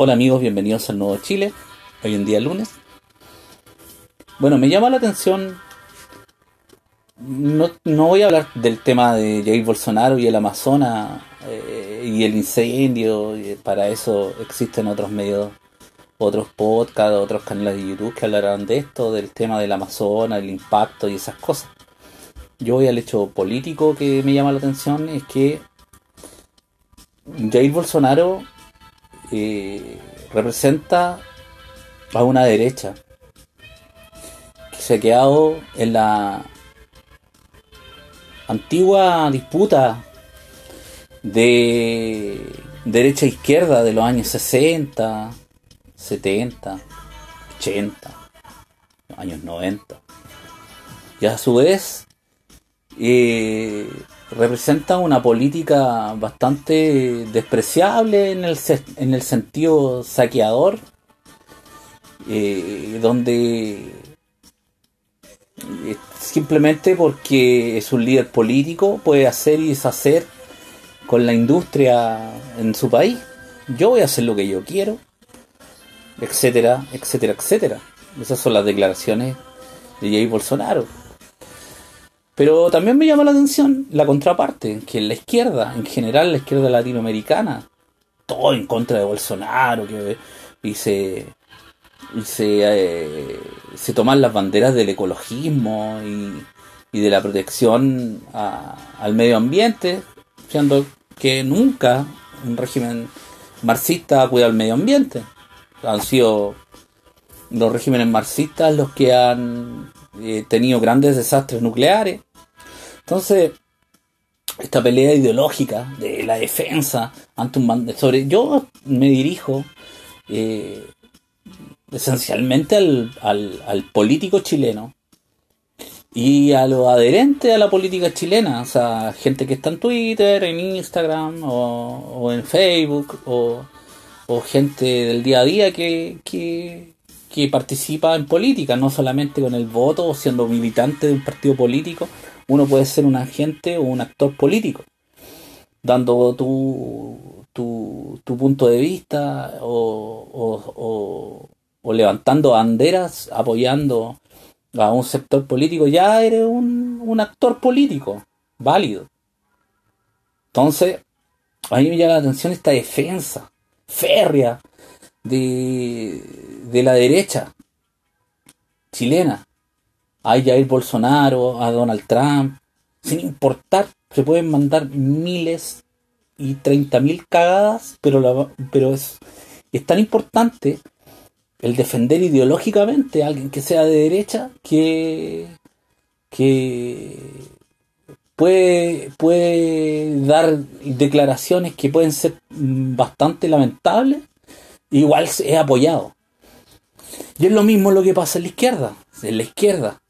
Hola amigos, bienvenidos al Nuevo Chile. Hoy en día lunes. Bueno, me llama la atención. No, no voy a hablar del tema de Jair Bolsonaro y el Amazonas eh, y el incendio. Para eso existen otros medios, otros podcasts, otros canales de YouTube que hablarán de esto, del tema del Amazonas, el impacto y esas cosas. Yo voy al hecho político que me llama la atención, es que Jair Bolsonaro eh, representa a una derecha que se ha quedado en la antigua disputa de derecha e izquierda de los años 60, 70, 80, años 90. Y a su vez eh, representa una política bastante despreciable en el, en el sentido saqueador, eh, donde eh, simplemente porque es un líder político puede hacer y deshacer con la industria en su país. Yo voy a hacer lo que yo quiero, etcétera, etcétera, etcétera. Esas son las declaraciones de Jair Bolsonaro. Pero también me llama la atención la contraparte, que la izquierda, en general la izquierda latinoamericana, todo en contra de Bolsonaro, que y se, y se, eh, se toman las banderas del ecologismo y, de la protección al medio ambiente, siendo que nunca un régimen marxista ha cuidado el medio ambiente. Han sido los regímenes marxistas los que han eh, tenido grandes desastres nucleares entonces, esta pelea ideológica de la defensa ante un sobre yo me dirijo eh, esencialmente al, al, político chileno y a los adherentes a la política chilena, o sea, gente que está en Twitter, en Instagram o, en Facebook o, o, gente del día a día que, que, que participa en política, no solamente con el voto o siendo militante de un partido político, uno puede ser un agente o un actor político, dando tu, tu, punto de vista o, levantando banderas, apoyando a un sector político, ya eres un, un actor político válido. Entonces, a mí me llama la atención esta defensa férrea de, de la derecha chilena, a Jair Bolsonaro, a Donald Trump, sin importar, se pueden mandar miles y treinta mil cagadas, pero, pero es, es tan importante el defender ideológicamente a alguien que sea de derecha que, que puede, puede dar declaraciones que pueden ser bastante lamentables, igual es apoyado. Y es lo mismo lo que pasa en la izquierda. En la izquierda,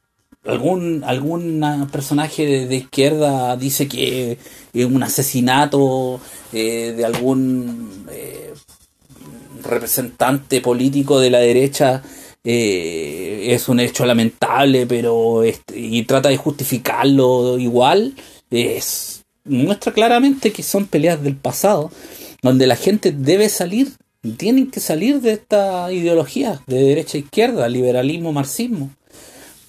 algún, algún personaje de, izquierda dice que un asesinato eh, de algún eh, representante político de la derecha eh, es un hecho lamentable, pero y trata de justificarlo igual, es, muestra claramente que son peleas del pasado, donde la gente debe salir, tienen que salir de esta ideología de derecha izquierda, liberalismo, marxismo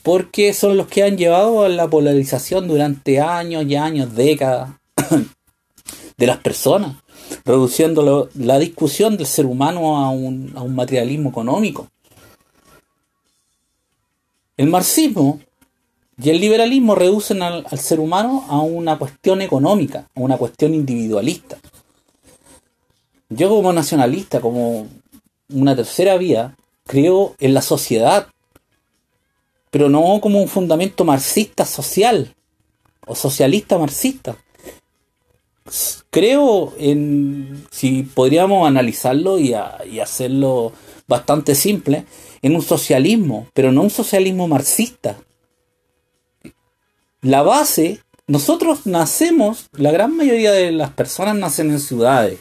porque son los que han llevado a la polarización durante años y años, décadas de las personas, reduciendo la discusión del ser humano a un, materialismo económico. El marxismo y el liberalismo reducen al, al, ser humano a una cuestión económica, a una cuestión individualista. Yo como nacionalista, como una tercera vía, creo en la sociedad pero no como un fundamento marxista social o socialista marxista. Creo en, si podríamos analizarlo y, hacerlo bastante simple, en un socialismo, pero no un socialismo marxista. La base, nosotros nacemos, la gran mayoría de las personas nacen en ciudades.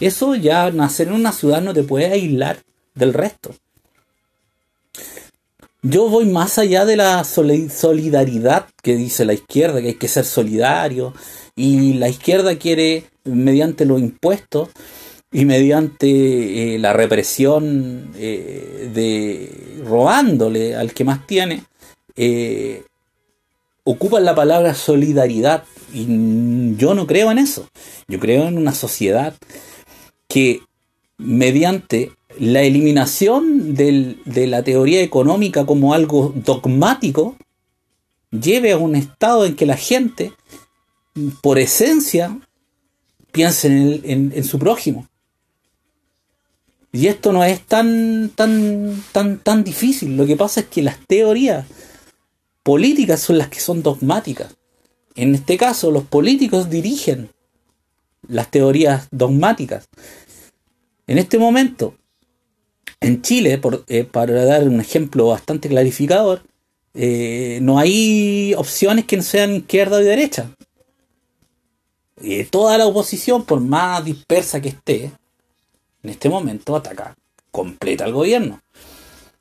Eso ya, nacer en una ciudad no te puede aislar del resto. Yo voy más allá de la solidaridad que dice la izquierda, que hay que ser solidario, y la izquierda quiere, mediante los impuestos, y mediante eh, la represión eh, de robándole al que más tiene, eh, la palabra solidaridad y yo no creo en eso. Yo creo en una sociedad que mediante la eliminación de la teoría económica como algo dogmático, lleve a un estado en que la gente, por esencia, piense en, su prójimo. Y esto no es tan, tan, tan, tan difícil. Lo que pasa es que las teorías políticas son las que son dogmáticas. En este caso, los políticos dirigen las teorías dogmáticas. En este momento, en Chile, eh, para dar un ejemplo bastante clarificador, eh, no hay opciones que no sean izquierda o derecha. toda la oposición, por más dispersa que esté, en este momento ataca completa al gobierno.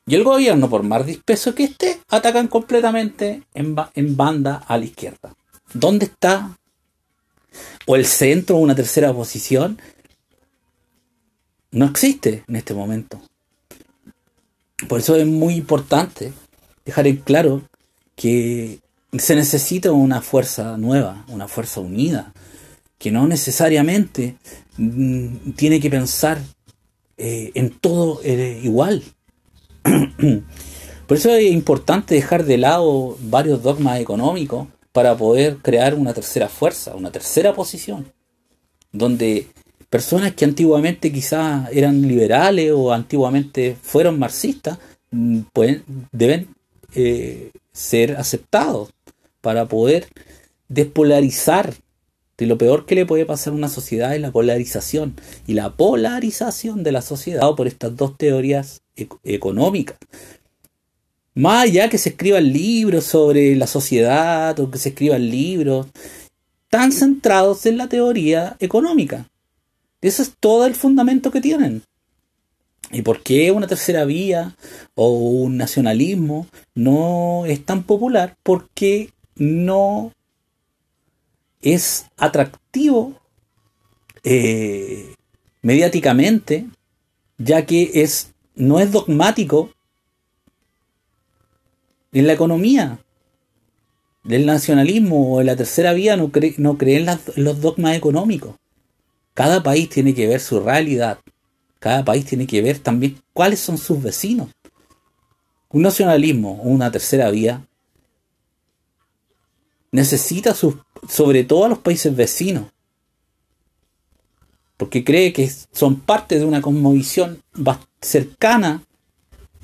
Y el gobierno, por más disperso que esté, atacan completamente en, banda a la izquierda. ¿Dónde está? ¿O el centro una tercera posición? No existe en este momento. Por eso es muy importante dejar en claro que se necesita una fuerza nueva, una fuerza unida, que no necesariamente mm, tiene que pensar eh, en todo eh, igual. Por eso es importante dejar de lado varios dogmas económicos para poder crear una tercera fuerza, una tercera posición, donde personas que antiguamente quizás eran liberales o antiguamente fueron marxistas, mm, pueden, deben eh, ser aceptados para poder despolarizar. De lo peor que le puede pasar a una sociedad es la polarización. Y la polarización de la sociedad por estas dos teorías económicas. Más allá que se escriban libros sobre la sociedad o que se escriban libros tan centrados en la teoría económica. Ese es todo el fundamento que tienen. ¿Y por qué una tercera vía o un nacionalismo no es tan popular? Porque no es atractivo eh, mediáticamente, ya que es, no es dogmático en la economía. El nacionalismo o la tercera vía no, no creen en los dogmas económicos. Cada país tiene que ver su realidad. Cada país tiene que ver también cuáles son sus vecinos. Un nacionalismo una tercera vía necesita sobre todo a los países vecinos. Porque cree que son parte de una cosmovisión cercana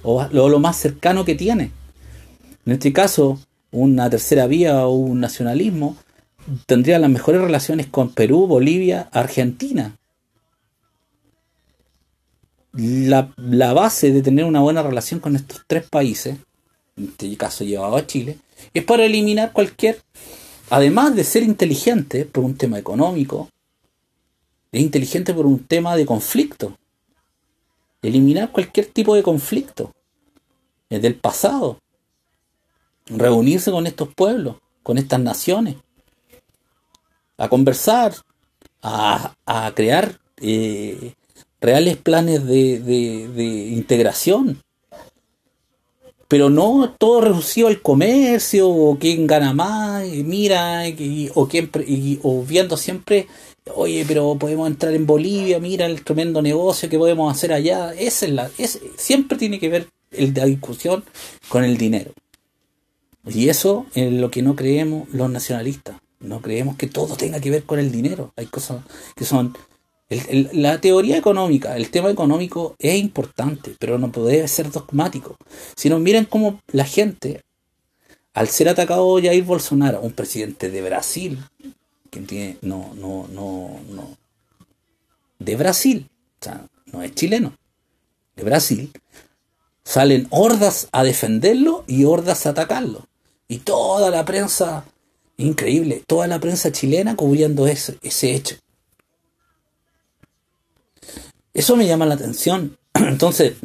o lo más cercano que tiene. En este caso, una tercera vía o un nacionalismo tendría las mejores relaciones con Perú, Bolivia, Argentina. La, base de tener una buena relación con estos tres países, en este caso llevado a Chile, es para eliminar cualquier, además de ser inteligente por un tema económico, es inteligente por un tema de conflicto. Eliminar cualquier tipo de conflicto del pasado reunirse con estos pueblos, con estas naciones, a conversar, a, crear eh, reales planes de, integración. Pero no todo reducido al comercio, o quién gana más, mira, o, quién, o viendo siempre, oye, pero podemos entrar en Bolivia, mira el tremendo negocio que podemos hacer allá. Esa es la, es, siempre tiene que ver el, la discusión con el dinero. Y eso es lo que no creemos los nacionalistas. No creemos que todo tenga que ver con el dinero. Hay cosas que son... la teoría económica, el tema económico es importante, pero no puede ser dogmático. Si no, miren cómo la gente, al ser atacado Jair Bolsonaro, un presidente de Brasil, que tiene, no, no, no, no, de Brasil, o sea, no es chileno, de Brasil, salen hordas a defenderlo y hordas a atacarlo. Y toda la prensa, increíble, toda la prensa chilena cubriendo ese, ese hecho. Eso me llama la atención. Entonces,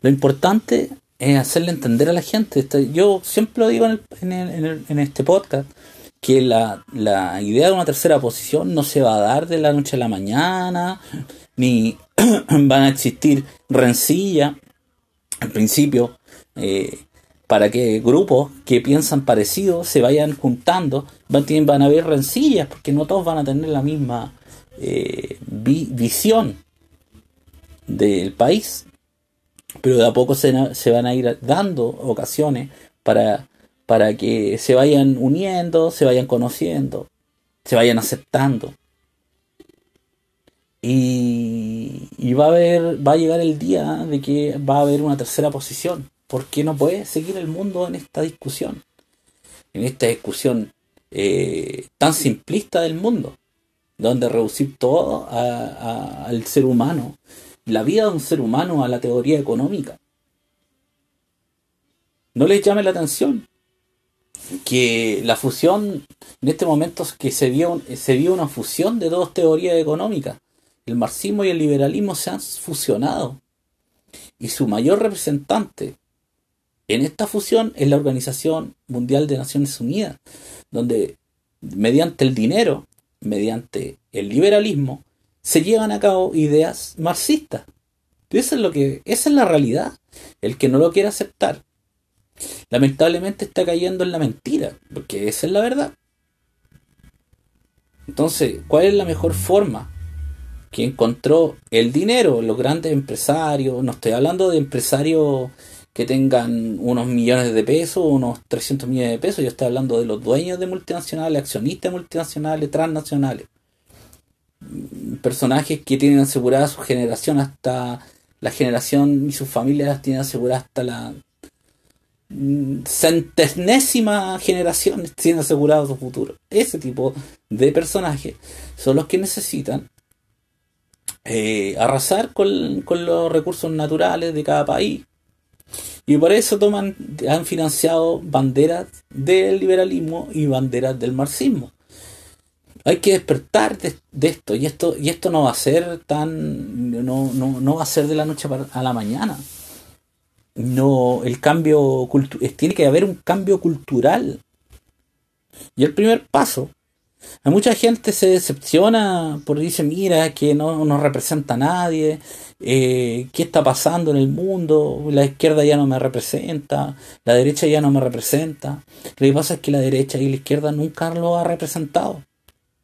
lo importante es hacerle entender a la gente. Yo siempre lo digo en, en, este podcast, que la, la idea de una tercera posición no se va a dar de la noche a la mañana, ni van a existir rencillas. Al principio, eh, para que grupos que piensan parecido se vayan juntando, van, van a haber rencillas, porque no todos van a tener la misma eh, visión del país. Pero de a poco se, van a ir dando ocasiones para, para que se vayan uniendo, se vayan conociendo, se vayan aceptando. Y, y va a haber, va a llegar el día de que va a haber una tercera posición ¿Por qué no puede seguir el mundo en esta discusión? En esta discusión eh, tan simplista del mundo, donde reducir todo al ser humano, la vida de un ser humano a la teoría económica. No les llame la atención que la fusión, en este momento que se vio, se vio una fusión de dos teorías económicas. El marxismo y el liberalismo se han fusionado. Y su mayor representante, en esta fusión es la Organización Mundial de Naciones Unidas, donde mediante el dinero, mediante el liberalismo, se llevan a cabo ideas marxistas. Eso es lo que, esa es la realidad. El que no lo quiere aceptar, lamentablemente está cayendo en la mentira, porque esa es la verdad. Entonces, ¿cuál es la mejor forma que encontró el dinero? Los grandes empresarios, no estoy hablando de empresarios que tengan unos millones de pesos, unos 300 millones de pesos. Yo estoy hablando de los dueños de multinacionales, accionistas multinacionales, transnacionales. Personajes que tienen asegurada su generación hasta la generación y sus familias tienen asegurada hasta la centenésima generación tienen asegurado su futuro. Ese tipo de personajes son los que necesitan eh, arrasar con, con los recursos naturales de cada país y por eso toman, han financiado banderas del liberalismo y banderas del marxismo. Hay que despertar de, esto, y esto, y esto no va a ser tan, no, no, no va a ser de la noche a la mañana. No, el cambio tiene que haber un cambio cultural. Y el primer paso a mucha gente se decepciona por dice, mira, que no nos representa a nadie, eh, qué está pasando en el mundo, la izquierda ya no me representa, la derecha ya no me representa. Lo que pasa es que la derecha y la izquierda nunca lo ha representado.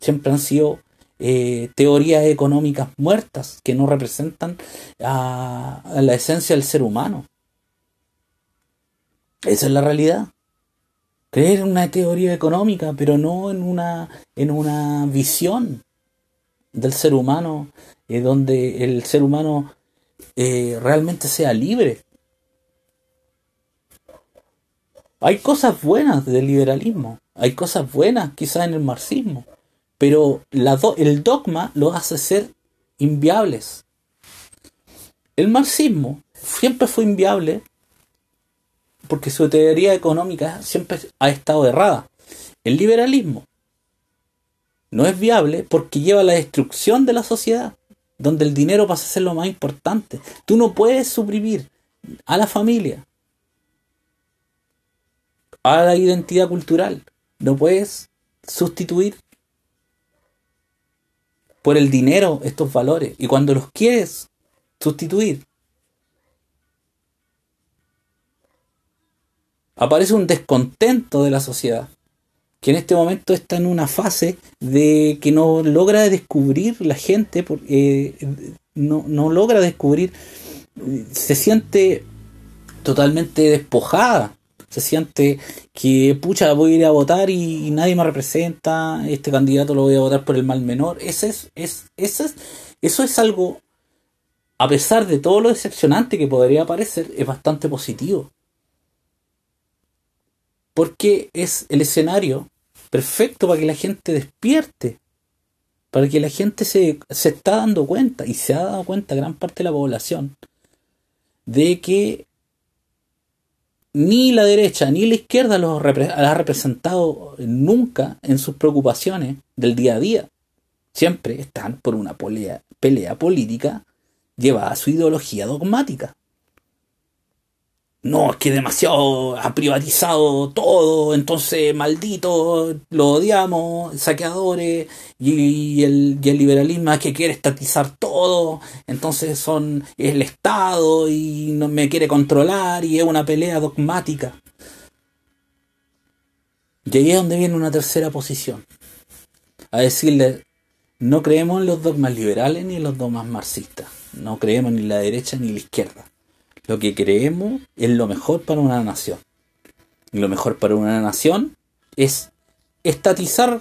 Siempre han sido eh, teorías económicas muertas que no representan a la esencia del ser humano. Esa es la realidad creer en una teoría económica, pero no en una, en una visión del ser humano, eh, donde el ser humano eh, realmente sea libre. Hay cosas buenas del liberalismo, hay cosas buenas quizás en el marxismo, pero el dogma lo hace ser inviables. El marxismo siempre fue inviable porque su teoría económica siempre ha estado errada. El liberalismo no es viable porque lleva a la destrucción de la sociedad, donde el dinero pasa a ser lo más importante. Tú no puedes suprimir a la familia, a la identidad cultural, no puedes sustituir por el dinero estos valores. Y cuando los quieres sustituir aparece un descontento de la sociedad, que en este momento está en una fase de que no logra descubrir la gente, porque eh, no, no logra descubrir, se siente totalmente despojada, se siente que pucha voy a ir a votar y, nadie me representa, este candidato lo voy a votar por el mal menor, ese es, es, ese es, eso es algo, a pesar de todo lo decepcionante que podría parecer, es bastante positivo porque es el escenario perfecto para que la gente despierte, para que la gente se, está dando cuenta, y se ha dado cuenta gran parte de la población, de que ni la derecha ni la izquierda los ha representado nunca en sus preocupaciones del día a día. Siempre están por una pelea, pelea política llevada a su ideología dogmática. No, es que demasiado ha privatizado todo, entonces maldito, lo odiamos, saqueadores, y, el, y el liberalismo es que quiere estatizar todo, entonces son el Estado y no me quiere controlar y es una pelea dogmática. Y ahí es donde viene una tercera posición. A decirle, no creemos en los dogmas liberales ni en los dogmas marxistas. No creemos ni en la derecha ni la izquierda. Lo que creemos es lo mejor para una nación. Y lo mejor para una nación es estatizar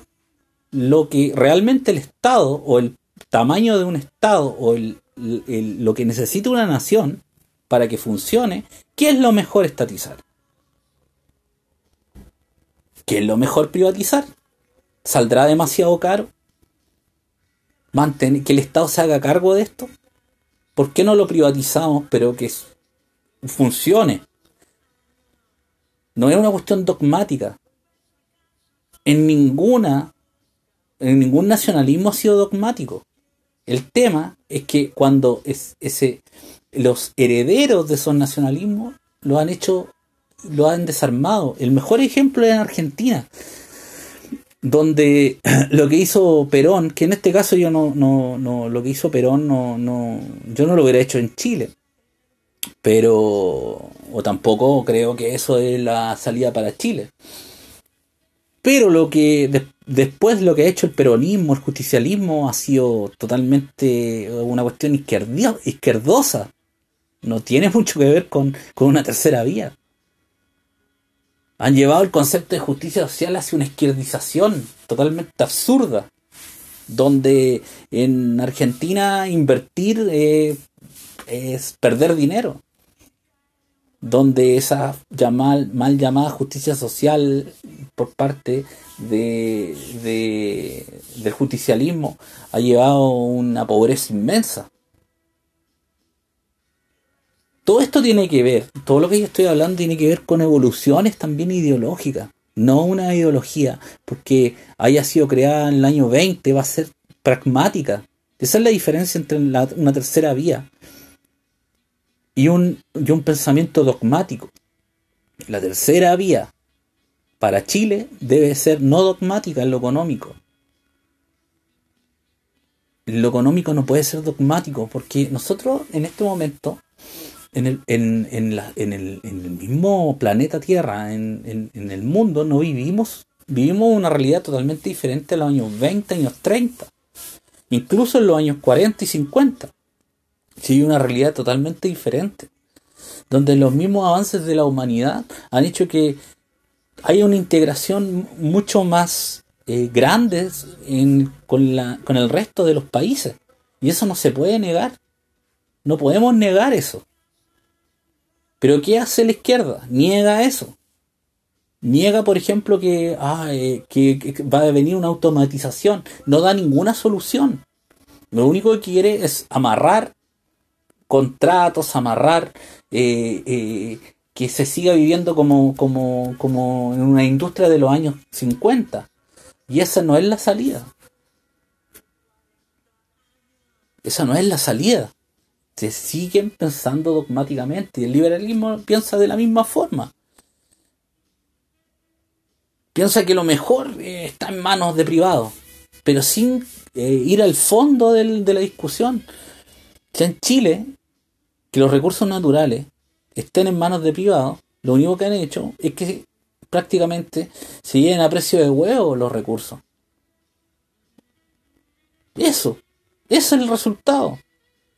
lo que realmente el Estado o el tamaño de un Estado o lo que necesita una nación para que funcione, ¿qué es lo mejor estatizar? ¿Qué es lo mejor privatizar? ¿Saldrá demasiado caro? ¿Mantener que el Estado se haga cargo de esto? ¿Por qué no lo privatizamos pero que funcione? No es una cuestión dogmática. En ninguna, en ningún nacionalismo ha sido dogmático. El tema es que cuando es ese, los herederos de esos nacionalismos lo han hecho lo han desarmado. El mejor ejemplo es en Argentina, donde lo que hizo Perón, que en este caso yo no, no, no lo que hizo Perón no, no, yo no lo hubiera hecho en Chile, pero, o tampoco creo que eso es la salida para Chile. Pero lo que después lo que ha hecho el peronismo, el justicialismo, ha sido totalmente una cuestión izquierdosa. No tiene mucho que ver con, con una tercera vía han llevado el concepto de justicia social hacia una izquierdización totalmente absurda, donde en Argentina invertir eh, es perder dinero, donde esa mal llamada justicia social por parte de, del justicialismo ha llevado una pobreza inmensa. Todo esto tiene que ver, todo lo que yo estoy hablando tiene que ver con evoluciones también ideológicas, no una ideología, porque haya sido creada en el año 20, va a ser pragmática. Esa es la diferencia entre una tercera vía y un, y un pensamiento dogmático. La tercera vía para Chile debe ser no dogmática en lo económico. Lo económico no puede ser dogmático porque nosotros en este momento en el, en, en, la, en, el, el, mismo planeta Tierra, en, el mundo, no vivimos, vivimos una realidad totalmente diferente a los años 20, años 30, incluso en los años 40 y 50. Sí, una realidad totalmente diferente, donde los mismos avances de la humanidad han hecho que haya una integración mucho más eh, grande con, la, con el resto de los países. Y eso no se puede negar. No podemos negar eso. Pero ¿qué hace la izquierda? Niega eso. Niega, por ejemplo, que, ah, eh, que, va a venir una automatización. No da ninguna solución. Lo único que quiere es amarrar contratos, amarrar eh, eh, que se siga viviendo como, como, como en una industria de los años 50. Y esa no es la salida. Esa no es la salida se siguen pensando dogmáticamente y el liberalismo piensa de la misma forma. Piensa que lo mejor eh, está en manos de privados, pero sin ir al fondo de la discusión. Ya en Chile, que los recursos naturales estén en manos de privados, lo único que han hecho es que prácticamente se lleven a precio de huevo los recursos. Eso, ese es el resultado.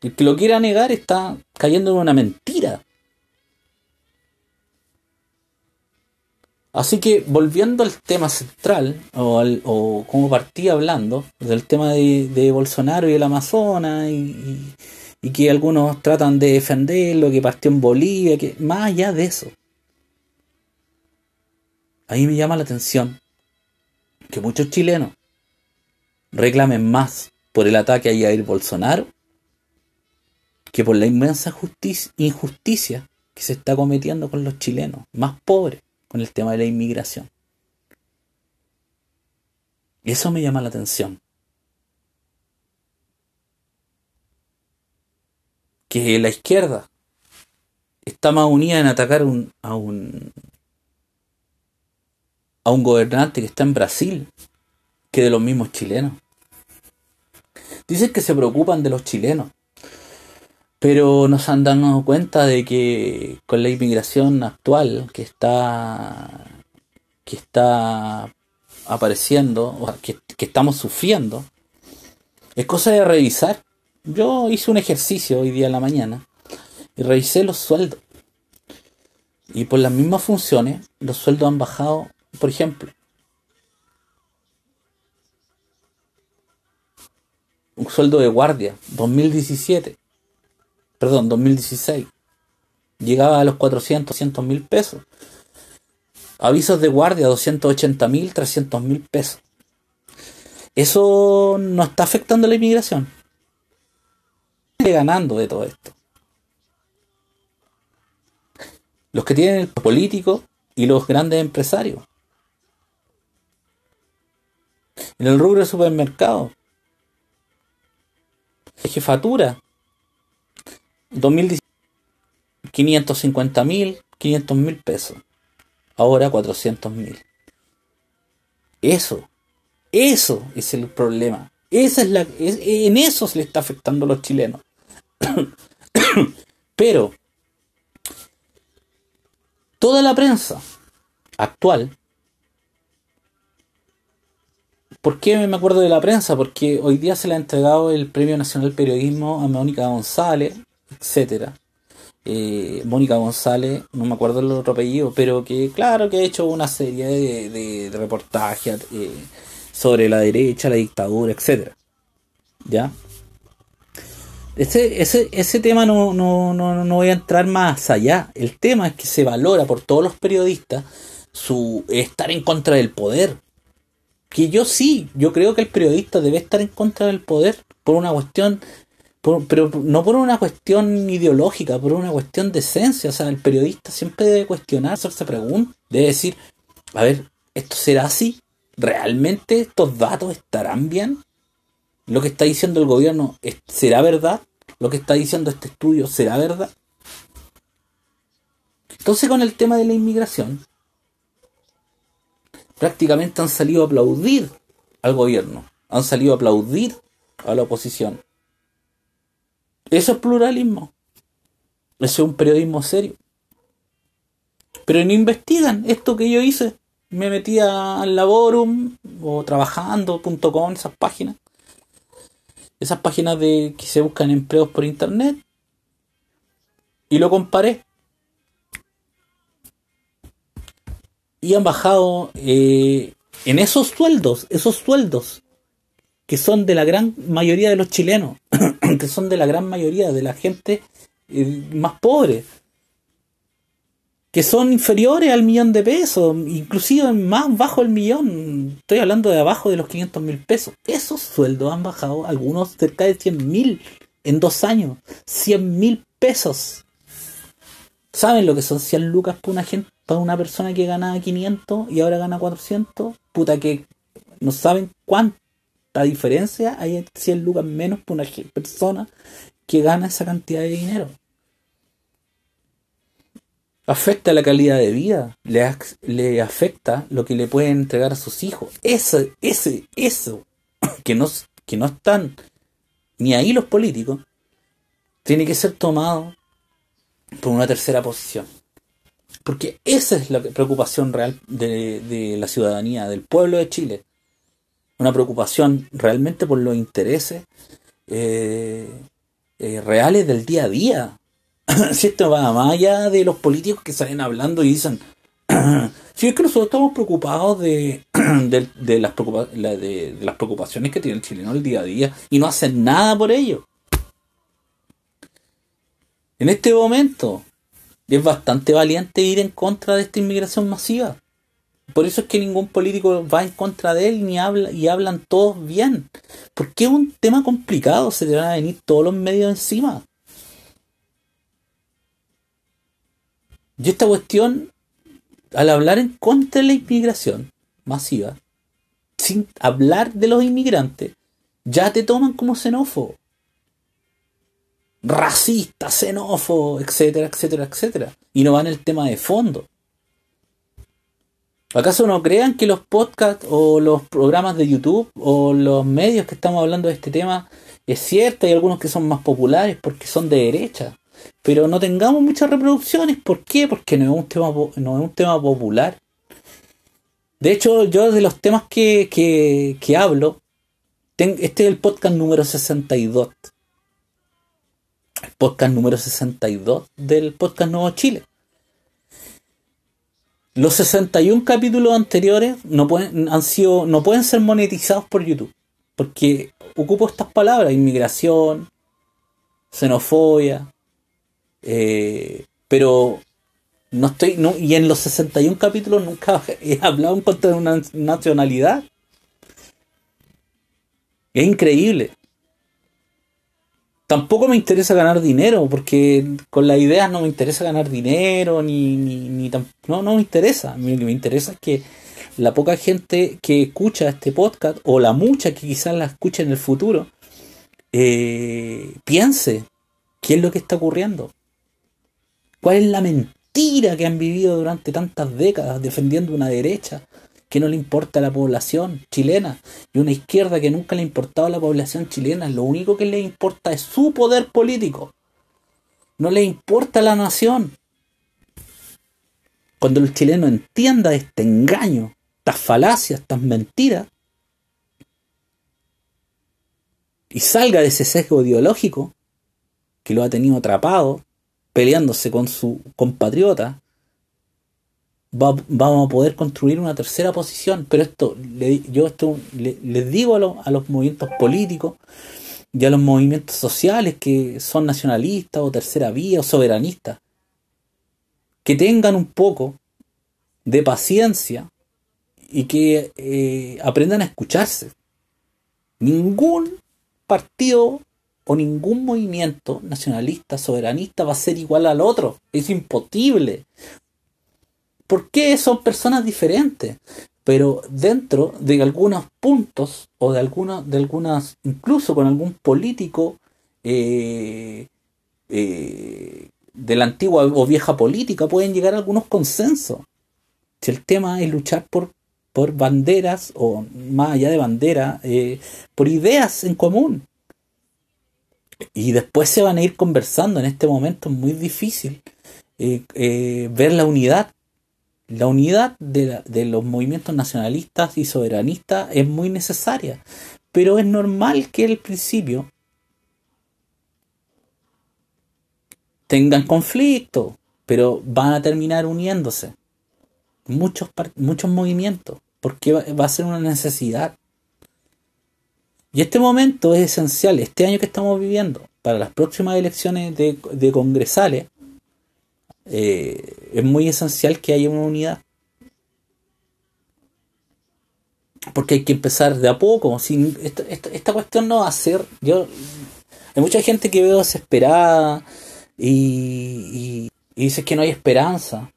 El que lo quiera negar está cayendo en una mentira. Así que volviendo al tema central, o, al, o como partí hablando, del tema de, Bolsonaro y el Amazonas, y, que algunos tratan de defender lo que partió en Bolivia, que más allá de eso, a mí me llama la atención que muchos chilenos reclamen más por el ataque a Jair Bolsonaro que por la inmensa injusticia que se está cometiendo con los chilenos más pobres con el tema de la inmigración. Y eso me llama la atención. Que la izquierda está más unida en atacar a un a un gobernante que está en Brasil que de los mismos chilenos. Dicen que se preocupan de los chilenos, pero nos han dado cuenta de que con la inmigración actual que está que está apareciendo, o que, que estamos sufriendo, es cosa de revisar. Yo hice un ejercicio hoy día en la mañana y revisé los sueldos. Y por las mismas funciones, los sueldos han bajado, por ejemplo. Un sueldo de guardia, 2017, perdón, 2016, llegaba a los 400, 200 mil pesos. Avisos de guardia, 280 mil, 300 mil pesos. Eso no está afectando la inmigración. Ganando de todo esto. Los que tienen el político y los grandes empresarios. En el rubro de supermercado. Jefatura. 2017. 550 mil, 500 mil pesos. Ahora 400 mil. Eso eso es el problema. Esa es la, en eso se le está afectando a los chilenos. Pero toda la prensa actual, ¿por qué me acuerdo de la prensa? Porque hoy día se le ha entregado el Premio Nacional Periodismo a Mónica González, etcétera. Eh, Mónica González, no me acuerdo el otro apellido, pero que claro que ha hecho una serie de, reportajes. Eh, sobre la derecha, la dictadura, etc. ¿Ya? Ese, ese, ese tema no, no, no, no voy a entrar más allá. El tema es que se valora por todos los periodistas su estar en contra del poder. Que yo sí, yo creo que el periodista debe estar en contra del poder por una cuestión, pero no por una cuestión ideológica, por una cuestión de esencia. O sea, el periodista siempre debe cuestionar, hacerse preguntas, debe decir, a ver, ¿esto será así? ¿realmente estos datos estarán bien? ¿Lo que está diciendo el gobierno será verdad? ¿Lo que está diciendo este estudio será verdad? Entonces con el tema de la inmigración, prácticamente han salido a aplaudir al gobierno, han salido a aplaudir a la oposición. Eso es pluralismo. Eso es un periodismo serio. Pero no investigan esto que yo hice me metía al Laborum o trabajando.com, esas páginas. Esas páginas de que se buscan empleos por internet. Y lo comparé. Y han bajado eh, en esos sueldos, esos sueldos que son de la gran mayoría de los chilenos, que son de la gran mayoría de la gente eh, más pobre que son inferiores al millón de pesos, inclusive más bajo el millón. Estoy hablando de abajo de los 500 mil pesos. Esos sueldos han bajado, algunos cerca de 100 mil en dos años. 100 mil pesos. ¿Saben lo que son 100 lucas para una, gente, para una persona que ganaba 500 y ahora gana 400? Puta que no saben cuánta diferencia hay 100 lucas menos para una persona que gana esa cantidad de dinero afecta la calidad de vida, le, le afecta lo que le pueden entregar a sus hijos. Ese, ese, eso, que no, que no están ni ahí los políticos, tiene que ser tomado por una tercera posición. Porque esa es la preocupación real de, la ciudadanía, del pueblo de Chile. Una preocupación realmente por los intereses eh, eh, reales del día a día si esto va más allá de los políticos que salen hablando y dicen, si es que nosotros estamos preocupados de, de, las preocupaciones que tiene el chileno el día a día y no hacen nada por ello. En este momento es bastante valiente ir en contra de esta inmigración masiva. Por eso es que ningún político va en contra de él ni habla y hablan todos bien. Porque es un tema complicado, se te van a venir todos los medios encima. Y esta cuestión, al hablar en contra de la inmigración masiva, sin hablar de los inmigrantes, ya te toman como xenófobo. racista, xenófobo, etcétera, etcétera, etcétera. Y no va en el tema de fondo. ¿Acaso no crean que los podcasts o los programas de YouTube o los medios que estamos hablando de este tema es cierto, hay algunos que son más populares porque son de derecha, pero no tengamos muchas reproducciones, ¿por qué? Porque no es un tema, no es un tema popular. De hecho, yo de los temas que, que, que hablo, este es el podcast número 62. El podcast número 62 del podcast Nuevo Chile. Los 61 capítulos anteriores no pueden, han sido, no pueden ser monetizados por YouTube. Porque ocupo estas palabras, inmigración, xenofobia, eh, pero no estoy, no, y en los 61 capítulos nunca he hablado en contra de una nacionalidad. Es increíble. Tampoco me interesa ganar dinero, porque con las ideas no me interesa ganar dinero, ni, ni, no, no me interesa. Lo que me interesa es que la poca gente que escucha este podcast, o la mucha que quizás la escuche en el futuro, eh, piense qué es lo que está ocurriendo. ¿Cuál es la mentira que han vivido durante tantas décadas defendiendo una derecha que no le importa a la población chilena y una izquierda que nunca le ha importado a la población chilena. Lo único que le importa es su poder político. No le importa la nación. Cuando el chileno entienda este engaño, estas falacias, estas mentiras, y salga de ese sesgo ideológico que lo ha tenido atrapado, peleándose con su compatriota, vamos a poder construir una tercera posición. Pero esto, yo esto les digo a, a, los movimientos políticos y a los movimientos sociales que son nacionalistas o tercera vía o soberanistas, que tengan un poco de paciencia y que eh, aprendan a escucharse. Ningún partido o ningún movimiento nacionalista, soberanista va a ser igual al otro. Es imposible. ¿Por qué son personas diferentes? Pero dentro de algunos puntos o de algunas, de algunas incluso con algún político eh, eh, de la antigua o vieja política, pueden llegar a algunos consensos. Si el tema es luchar por, por banderas o más allá de banderas, eh, por ideas en común. Y después se van a ir conversando. En este momento es muy difícil ver la unidad la unidad de, los movimientos nacionalistas y soberanistas es muy necesaria, pero es normal que al principio tengan conflicto, pero van a terminar uniéndose. Muchos, muchos movimientos, porque va, a ser una necesidad. Y este momento es esencial, este año que estamos viviendo, para las próximas elecciones de, congresales, eh, es muy esencial que haya una unidad. Porque hay que empezar de a poco. Sin, esta, cuestión no va a ser. Yo, hay mucha gente que veo desesperada y, y, dice que no hay esperanza.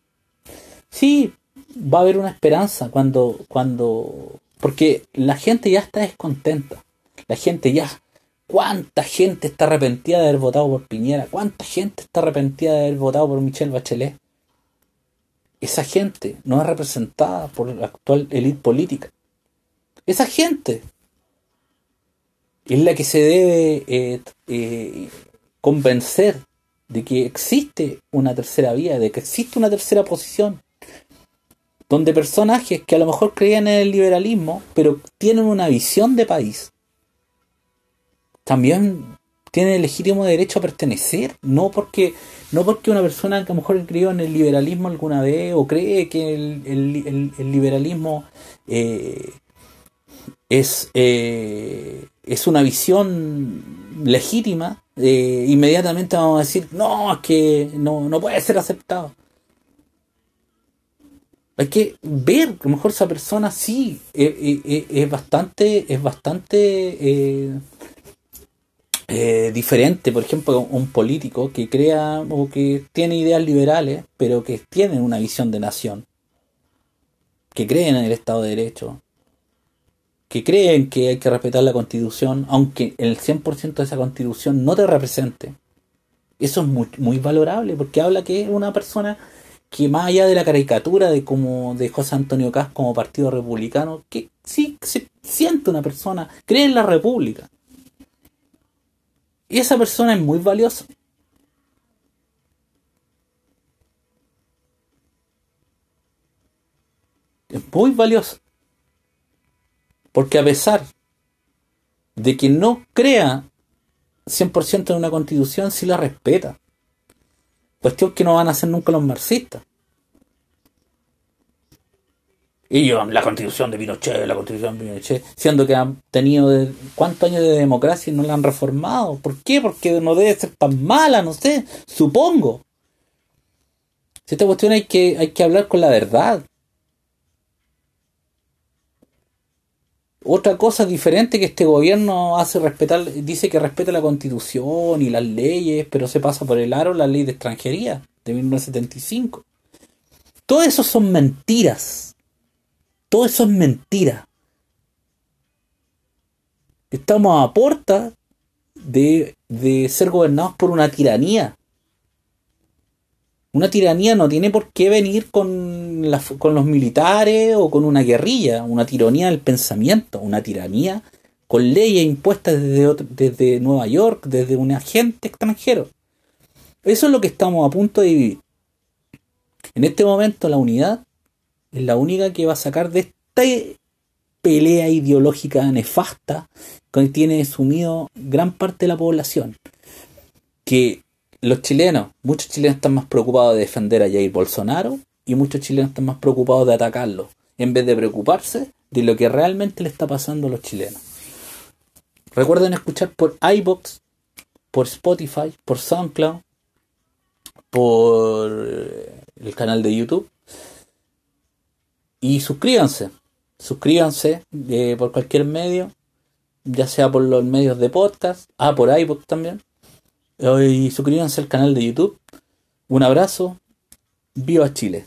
Sí, va a haber una esperanza cuando, cuando. Porque la gente ya está descontenta. La gente ya ¿Cuánta gente está arrepentida de haber votado por Piñera? ¿Cuánta gente está arrepentida de haber votado por Michelle Bachelet? Esa gente no es representada por la actual élite política. Esa gente es la que se debe eh, eh, convencer de que existe una tercera vía, de que existe una tercera posición, donde personajes que a lo mejor creían en el liberalismo, pero tienen una visión de país, también tiene el legítimo derecho a pertenecer, no porque, no porque una persona que a lo mejor creyó en el liberalismo alguna vez o cree que el, liberalismo eh, es, eh, es una visión legítima, eh, inmediatamente vamos a decir, no, es que no, no puede ser aceptado. Hay que ver, a lo mejor esa persona sí es bastante, es bastante eh, diferente, por ejemplo, un político que crea o que tiene ideas liberales, pero que tiene una visión de nación, que creen en el Estado de Derecho, que creen que hay que respetar la constitución, aunque el 100% de esa constitución no te represente, Eso es muy, muy valorable porque habla que es una persona que más allá de la caricatura de como de José Antonio Caz como partido republicano, que sí se siente una persona, cree en la república. Y esa persona es muy valiosa. Es muy valiosa. Porque a pesar de que no crea 100% en una constitución, sí la respeta. Cuestión que no van a hacer nunca los marxistas. Y yo, la constitución de Pinochet, la constitución de Pinochet, siendo que han tenido cuántos años de democracia y no la han reformado. ¿Por qué? Porque no debe ser tan mala, no sé, supongo. Si esta cuestión hay que, hay que hablar con la verdad. Otra cosa diferente que este gobierno hace respetar, dice que respeta la constitución y las leyes, pero se pasa por el aro la ley de extranjería de 1975. Todo eso son mentiras. Todo eso es mentira. Estamos a puerta de, de ser gobernados por una tiranía. Una tiranía no tiene por qué venir con, con los militares o con una guerrilla, una tiranía del pensamiento, una tiranía con leyes impuestas desde, desde Nueva York, desde un agente extranjero. Eso es lo que estamos a punto de vivir. En este momento la unidad es la única que va a sacar de esta pelea ideológica nefasta que tiene sumido gran parte de la población. Que los chilenos, muchos chilenos están más preocupados de defender a Jair Bolsonaro y muchos chilenos están más preocupados de atacarlo, en vez de preocuparse de lo que realmente le está pasando a los chilenos. Recuerden escuchar por iBox, por Spotify, por SoundCloud, por el canal de YouTube. Y suscríbanse, suscríbanse eh, por cualquier medio, ya sea por los medios de podcast, ah, por iBox también y suscríbanse al canal de YouTube. Un abrazo. Viva Chile.